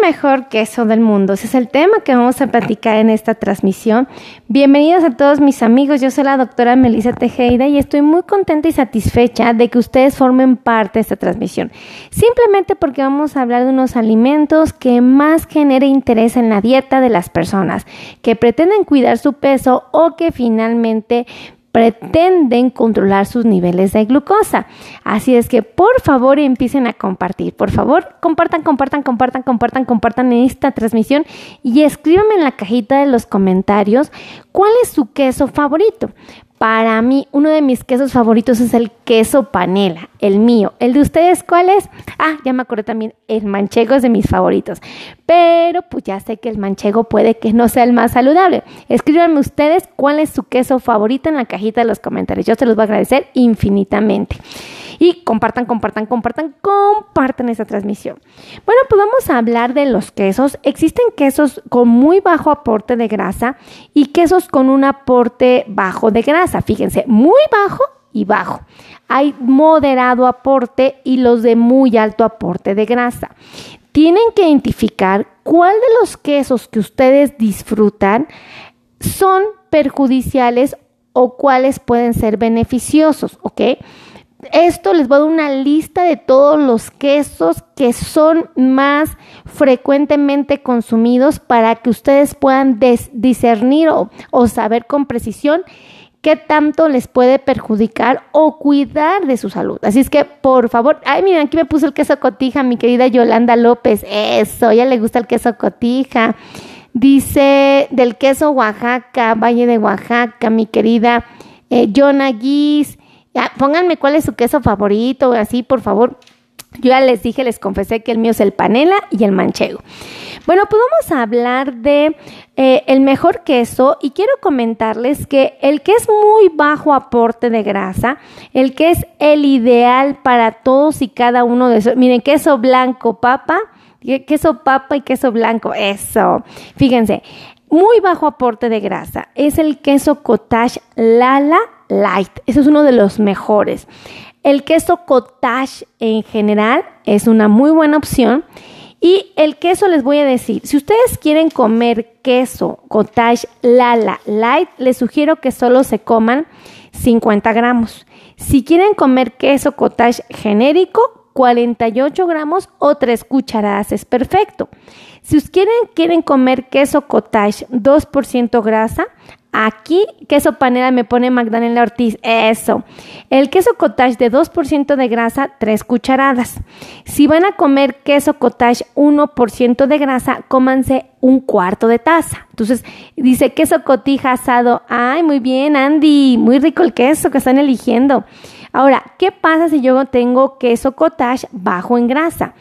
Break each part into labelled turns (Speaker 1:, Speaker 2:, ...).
Speaker 1: mejor queso del mundo? Ese es el tema que vamos a platicar en esta transmisión. Bienvenidos a todos mis amigos. Yo soy la doctora Melissa Tejeda y estoy muy contenta y satisfecha de que ustedes formen parte de esta transmisión. Simplemente porque vamos a hablar de unos alimentos que más genera interés en la dieta de las personas, que pretenden cuidar su peso o que finalmente pretenden controlar sus niveles de glucosa. Así es que por favor empiecen a compartir. Por favor, compartan, compartan, compartan, compartan, compartan esta transmisión y escríbanme en la cajita de los comentarios cuál es su queso favorito. Para mí, uno de mis quesos favoritos es el queso panela, el mío. ¿El de ustedes cuál es? Ah, ya me acordé también, el manchego es de mis favoritos. Pero pues ya sé que el manchego puede que no sea el más saludable. Escríbanme ustedes cuál es su queso favorito en la cajita de los comentarios. Yo se los voy a agradecer infinitamente. Y compartan, compartan, compartan, compartan esta transmisión. Bueno, pues vamos a hablar de los quesos. Existen quesos con muy bajo aporte de grasa y quesos con un aporte bajo de grasa. Fíjense, muy bajo y bajo. Hay moderado aporte y los de muy alto aporte de grasa. Tienen que identificar cuál de los quesos que ustedes disfrutan son perjudiciales o cuáles pueden ser beneficiosos, ¿ok? Esto les voy a dar una lista de todos los quesos que son más frecuentemente consumidos para que ustedes puedan discernir o, saber con precisión qué tanto les puede perjudicar o cuidar de su salud. Así es que, por favor, ay, miren, aquí me puso el queso cotija, mi querida Yolanda López. Eso, ya le gusta el queso cotija. Dice del queso Oaxaca, Valle de Oaxaca, mi querida eh, Jonah pónganme cuál es su queso favorito, así, por favor. Yo ya les dije, les confesé que el mío es el panela y el manchego. Bueno, pues vamos a hablar de eh, el mejor queso y quiero comentarles que el que es muy bajo aporte de grasa, el que es el ideal para todos y cada uno de esos. Miren, queso blanco, papa, queso papa y queso blanco, eso. Fíjense, muy bajo aporte de grasa es el queso cottage Lala Light. Eso es uno de los mejores. El queso cottage en general es una muy buena opción. Y el queso les voy a decir, si ustedes quieren comer queso cottage Lala Light, les sugiero que solo se coman 50 gramos. Si quieren comer queso cottage genérico, 48 gramos o 3 cucharadas es perfecto. Si ustedes quieren, quieren comer queso cottage 2% grasa, Aquí, queso panela me pone Magdalena Ortiz. Eso. El queso cottage de 2% de grasa, 3 cucharadas. Si van a comer queso cottage 1% de grasa, cómanse un cuarto de taza. Entonces, dice queso cotija asado. Ay, muy bien, Andy. Muy rico el queso que están eligiendo. Ahora, ¿qué pasa si yo tengo queso cottage bajo en grasa?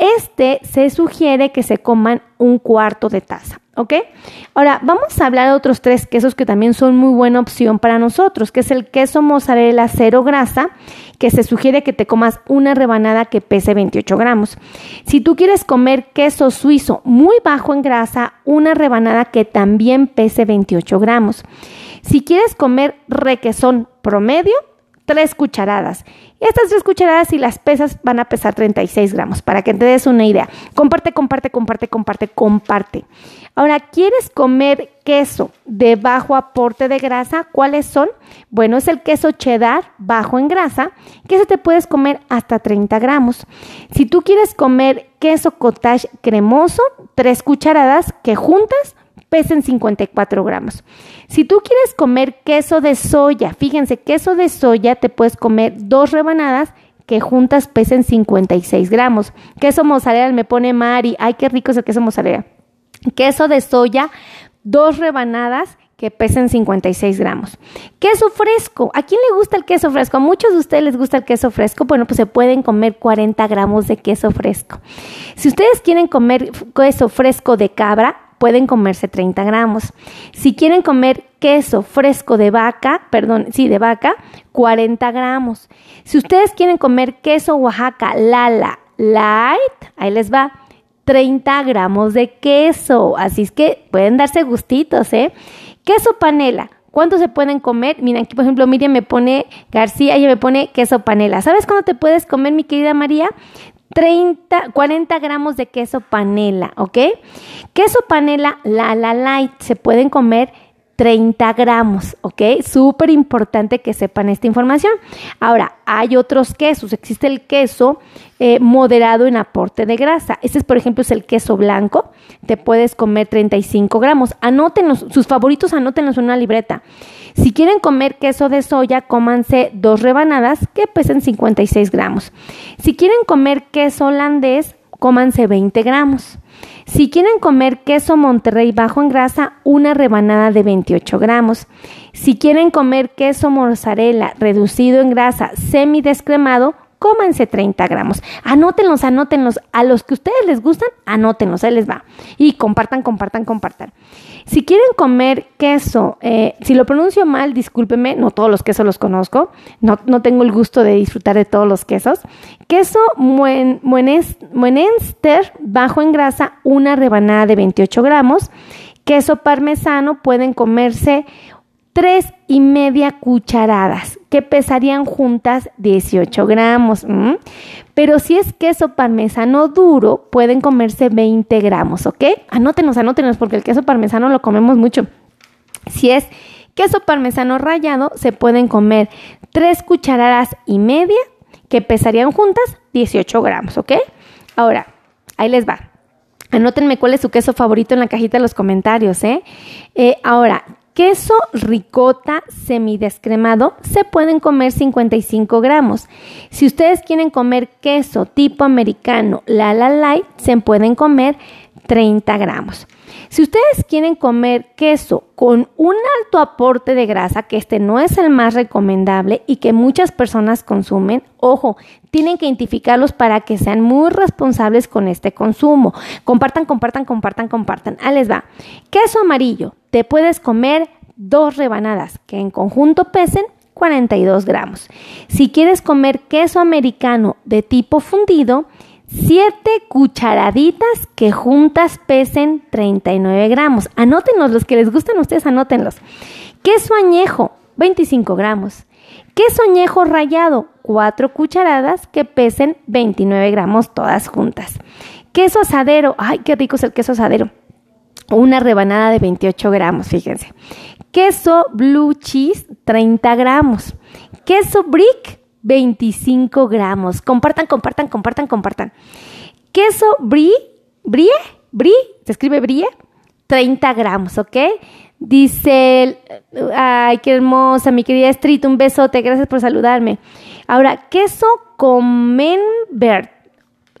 Speaker 1: Este se sugiere que se coman un cuarto de taza. ¿ok? Ahora, vamos a hablar de otros tres quesos que también son muy buena opción para nosotros, que es el queso mozzarella cero grasa, que se sugiere que te comas una rebanada que pese 28 gramos. Si tú quieres comer queso suizo muy bajo en grasa, una rebanada que también pese 28 gramos. Si quieres comer requesón promedio, tres cucharadas. Estas tres cucharadas y las pesas van a pesar 36 gramos, para que te des una idea. Comparte, comparte, comparte, comparte, comparte. Ahora, ¿quieres comer queso de bajo aporte de grasa? ¿Cuáles son? Bueno, es el queso cheddar bajo en grasa, que se te puedes comer hasta 30 gramos. Si tú quieres comer queso cottage cremoso, tres cucharadas que juntas pesen 54 gramos. Si tú quieres comer queso de soya, fíjense, queso de soya te puedes comer dos rebanadas que juntas pesen 56 gramos. Queso mozzarella me pone Mari. Ay, qué rico es el queso mozzarella. Queso de soya, dos rebanadas que pesen 56 gramos. Queso fresco. ¿A quién le gusta el queso fresco? A muchos de ustedes les gusta el queso fresco. Bueno, pues se pueden comer 40 gramos de queso fresco. Si ustedes quieren comer queso fresco de cabra, pueden comerse 30 gramos. Si quieren comer queso fresco de vaca, perdón, sí, de vaca, 40 gramos. Si ustedes quieren comer queso Oaxaca Lala Light, ahí les va. 30 gramos de queso. Así es que pueden darse gustitos, ¿eh? Queso panela. ¿Cuánto se pueden comer? Mira, aquí por ejemplo Miriam me pone García, ella me pone queso panela. ¿Sabes cuándo te puedes comer, mi querida María? 30, 40 gramos de queso panela, ¿ok? Queso panela, la la light, se pueden comer 30 gramos, ¿ok? Súper importante que sepan esta información. Ahora, hay otros quesos. Existe el queso eh, moderado en aporte de grasa. Este, es, por ejemplo, es el queso blanco. Te puedes comer 35 gramos. Anótenlos, sus favoritos, anótenlos en una libreta. Si quieren comer queso de soya, cómanse dos rebanadas que pesen 56 gramos. Si quieren comer queso holandés, cómanse 20 gramos. Si quieren comer queso Monterrey bajo en grasa, una rebanada de 28 gramos. Si quieren comer queso mozzarella reducido en grasa semi-descremado, cómanse 30 gramos. Anótenlos, anótenlos. A los que ustedes les gustan, anótenlos, ahí les va. Y compartan, compartan, compartan. Si quieren comer queso, eh, si lo pronuncio mal, discúlpeme, no todos los quesos los conozco, no, tengo el gusto de disfrutar de todos los quesos. Queso Muenster bajo en grasa, una rebanada de 28 gramos. Queso parmesano pueden comerse tres y media cucharadas, que pesarían juntas 18 gramos. Pero si es queso parmesano duro, pueden comerse 20 gramos, ¿ok? Anótenos, anótenos, porque el queso parmesano lo comemos mucho. Si es queso parmesano rallado, se pueden comer tres cucharadas y media, que pesarían juntas 18 gramos, ¿ok? Ahora, ahí les va. Anótenme cuál es su queso favorito en la cajita de los comentarios, ¿eh? eh ahora, queso ricota semidescremado se pueden comer 55 gramos. Si ustedes quieren comer queso tipo americano la la light, se pueden comer 30 gramos. Si ustedes quieren comer queso con un alto aporte de grasa, que este no es el más recomendable y que muchas personas consumen, ojo, tienen que identificarlos para que sean muy responsables con este consumo. Compartan, compartan, compartan, compartan. Ahí les va. Queso amarillo, te puedes comer dos rebanadas que en conjunto pesen 42 gramos. Si quieres comer queso americano de tipo fundido, 7 cucharaditas que juntas pesen 39 gramos. Anótenlos, los que les gustan a ustedes, anótenlos. Queso añejo, 25 gramos. Queso añejo rallado, 4 cucharadas que pesen 29 gramos todas juntas. Queso asadero, ay, qué rico es el queso asadero una rebanada de 28 gramos, fíjense. Queso blue cheese, 30 gramos. Queso brick, 25 gramos. Compartan, compartan, compartan, compartan. Queso brie, brie, brie, se escribe brie, 30 gramos, ¿ok? Dice, ay, qué hermosa, mi querida Street, un besote, gracias por saludarme. Ahora, queso Comenbert,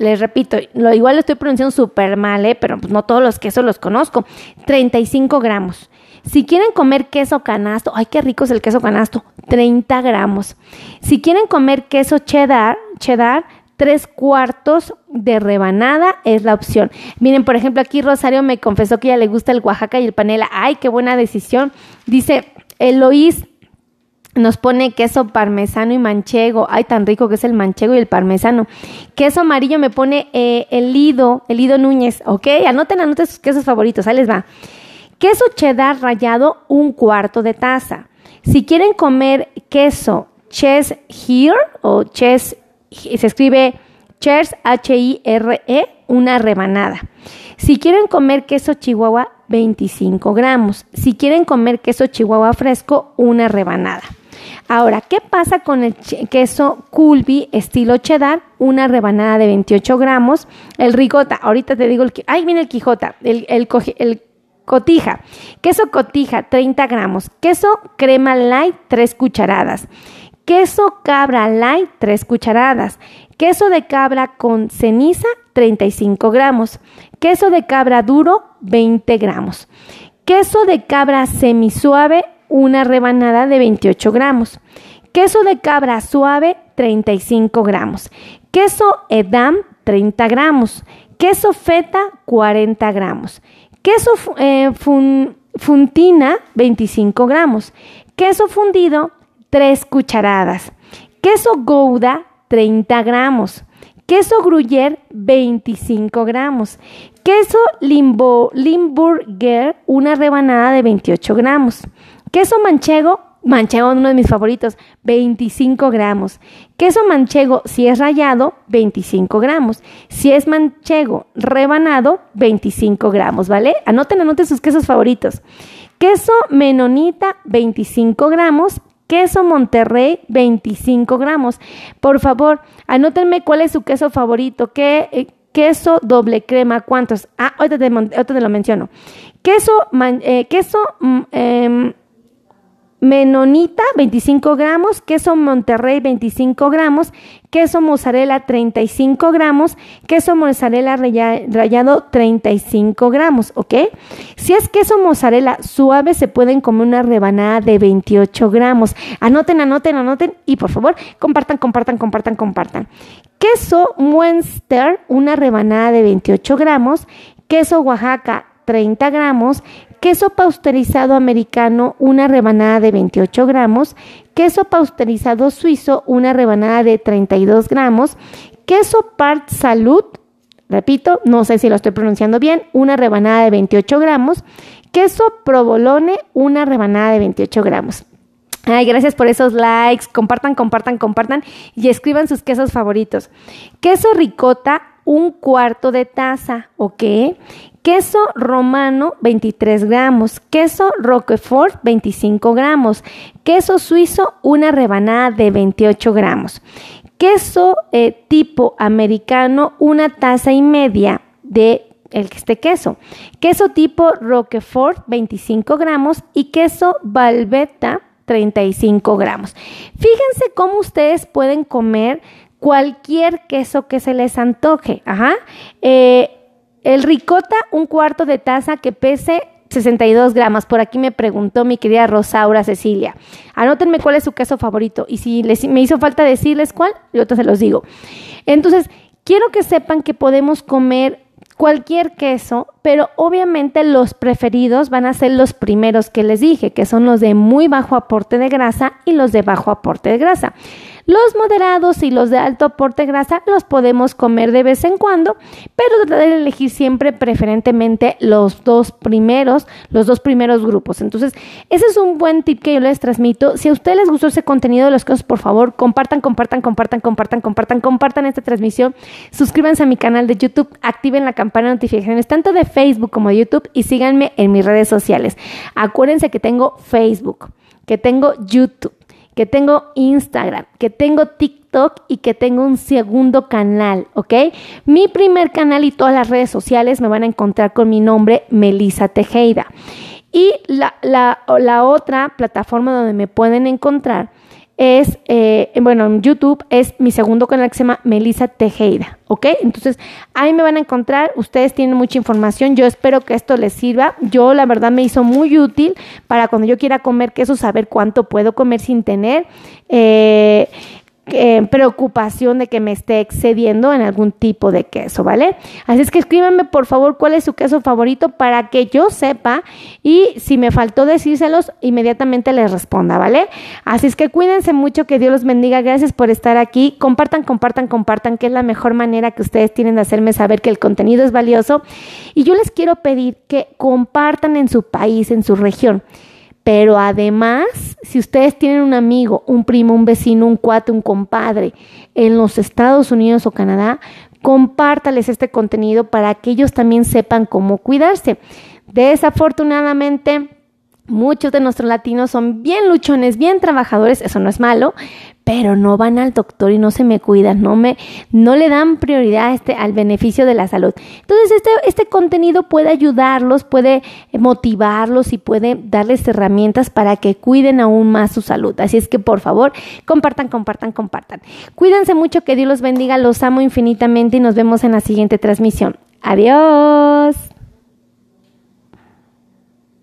Speaker 1: les repito, lo igual lo estoy pronunciando súper mal, ¿eh? pero pues no todos los quesos los conozco. 35 gramos. Si quieren comer queso canasto, ay, qué rico es el queso canasto, 30 gramos. Si quieren comer queso cheddar, cheddar, tres cuartos de rebanada es la opción. Miren, por ejemplo, aquí Rosario me confesó que ya le gusta el Oaxaca y el panela. Ay, qué buena decisión. Dice Eloís nos pone queso parmesano y manchego. Ay, tan rico que es el manchego y el parmesano. Queso amarillo me pone eh, el Lido, el Lido Núñez. Ok, anoten, anoten sus quesos favoritos. Ahí les va. Queso cheddar rallado, un cuarto de taza. Si quieren comer queso Ches Here o Ches, se escribe Chers H-I-R-E, una rebanada. Si quieren comer queso chihuahua, 25 gramos. Si quieren comer queso chihuahua fresco, una rebanada. Ahora, ¿qué pasa con el queso Culby estilo cheddar? Una rebanada de 28 gramos. El rigota, ahorita te digo el... Ay, viene el quijota, el cotija. Queso cotija, 30 gramos. Queso crema light, 3 cucharadas. Queso cabra light, 3 cucharadas. Queso de cabra con ceniza, 35 gramos. Queso de cabra duro, 20 gramos. Queso de cabra semisuave, una rebanada de 28 gramos. Queso de cabra suave, 35 gramos. Queso Edam, 30 gramos. Queso feta, 40 gramos. Queso eh, funtina, 25 gramos. Queso fundido, 3 cucharadas. Queso Gouda, 30 gramos. Queso Gruyère, 25 gramos. Queso Limbo, Limburger, una rebanada de 28 gramos. Queso manchego, manchego, uno de mis favoritos, 25 gramos. Queso manchego, si es rallado, 25 gramos. Si es manchego rebanado, 25 gramos, ¿vale? Anoten, anoten sus quesos favoritos. Queso menonita, 25 gramos. Queso Monterrey, 25 gramos. Por favor, anótenme cuál es su queso favorito. ¿Qué, eh, queso doble crema, ¿cuántos? Ah, ahorita te, lo menciono. Queso, eh, queso mm, em, menonita 25 gramos, queso Monterrey 25 gramos, queso mozzarella 35 gramos, queso mozzarella rallado 35 gramos, ¿ok? Si es queso mozzarella suave, se pueden comer una rebanada de 28 gramos. Anoten, anoten, anoten y por favor compartan, compartan, compartan, compartan. Queso Muenster, una rebanada de 28 gramos, queso Oaxaca 30 gramos, queso pasteurizado americano, una rebanada de 28 gramos, queso pasteurizado suizo, una rebanada de 32 gramos, queso Part Salud, repito, no sé si lo estoy pronunciando bien, una rebanada de 28 gramos, queso provolone, una rebanada de 28 gramos. Ay, gracias por esos likes. Compartan, compartan, compartan y escriban sus quesos favoritos. Queso ricota, un cuarto de taza, ¿ok? Queso romano, 23 gramos. Queso roquefort, 25 gramos. Queso suizo, una rebanada de 28 gramos. Queso eh, tipo americano, una taza y media de este queso. Queso tipo roquefort, 25 gramos. Y queso valveta, 35 gramos. Fíjense cómo ustedes pueden comer cualquier queso que se les antoje. Eh, el ricota, un cuarto de taza que pese 62 gramos. Por aquí me preguntó mi querida Rosaura Cecilia. Anótenme cuál es su queso favorito. Y si les, me hizo falta decirles cuál, yo te se los digo. Entonces, quiero que sepan que podemos comer cualquier queso, pero obviamente los preferidos van a ser los primeros que les dije, que son los de muy bajo aporte de grasa y los de bajo aporte de grasa. Los moderados y los de alto aporte grasa los podemos comer de vez en cuando, pero tratar de elegir siempre preferentemente los dos primeros, los dos primeros grupos. Entonces, ese es un buen tip que yo les transmito. Si a ustedes les gustó ese contenido de los quesos, por favor, compartan, compartan, compartan, compartan, compartan, compartan esta transmisión. Suscríbanse a mi canal de YouTube, activen la campana de notificaciones tanto de Facebook como de YouTube y síganme en mis redes sociales. Acuérdense que tengo Facebook, que tengo YouTube que tengo Instagram, que tengo TikTok y que tengo un segundo canal, ¿ok? Mi primer canal y todas las redes sociales me van a encontrar con mi nombre, Melisa Tejeda. Y la, la otra plataforma donde me pueden encontrar es, eh, bueno, en YouTube es mi segundo canal que se llama Melissa Tejeda, ¿ok? Entonces, ahí me van a encontrar, ustedes tienen mucha información, yo espero que esto les sirva, yo la verdad me hizo muy útil para cuando yo quiera comer queso, saber cuánto puedo comer sin tener. Eh, eh, preocupación de que me esté excediendo en algún tipo de queso, ¿vale? Así es que escríbanme por favor cuál es su queso favorito para que yo sepa y si me faltó decírselos, inmediatamente les responda, ¿vale? Así es que cuídense mucho, que Dios los bendiga, gracias por estar aquí, compartan, compartan, compartan, que es la mejor manera que ustedes tienen de hacerme saber que el contenido es valioso y yo les quiero pedir que compartan en su país, en su región. Pero además, si ustedes tienen un amigo, un primo, un vecino, un cuate, un compadre en los Estados Unidos o Canadá, compártales este contenido para que ellos también sepan cómo cuidarse. Desafortunadamente, muchos de nuestros latinos son bien luchones, bien trabajadores, eso no es malo, pero no van al doctor y no se me cuidan, no me, no le dan prioridad este, al beneficio de la salud. Entonces, este, este contenido puede ayudarlos, puede motivarlos y puede darles herramientas para que cuiden aún más su salud. Así es que, por favor, compartan, compartan, compartan. Cuídense mucho, que Dios los bendiga, los amo infinitamente y nos vemos en la siguiente transmisión. Adiós.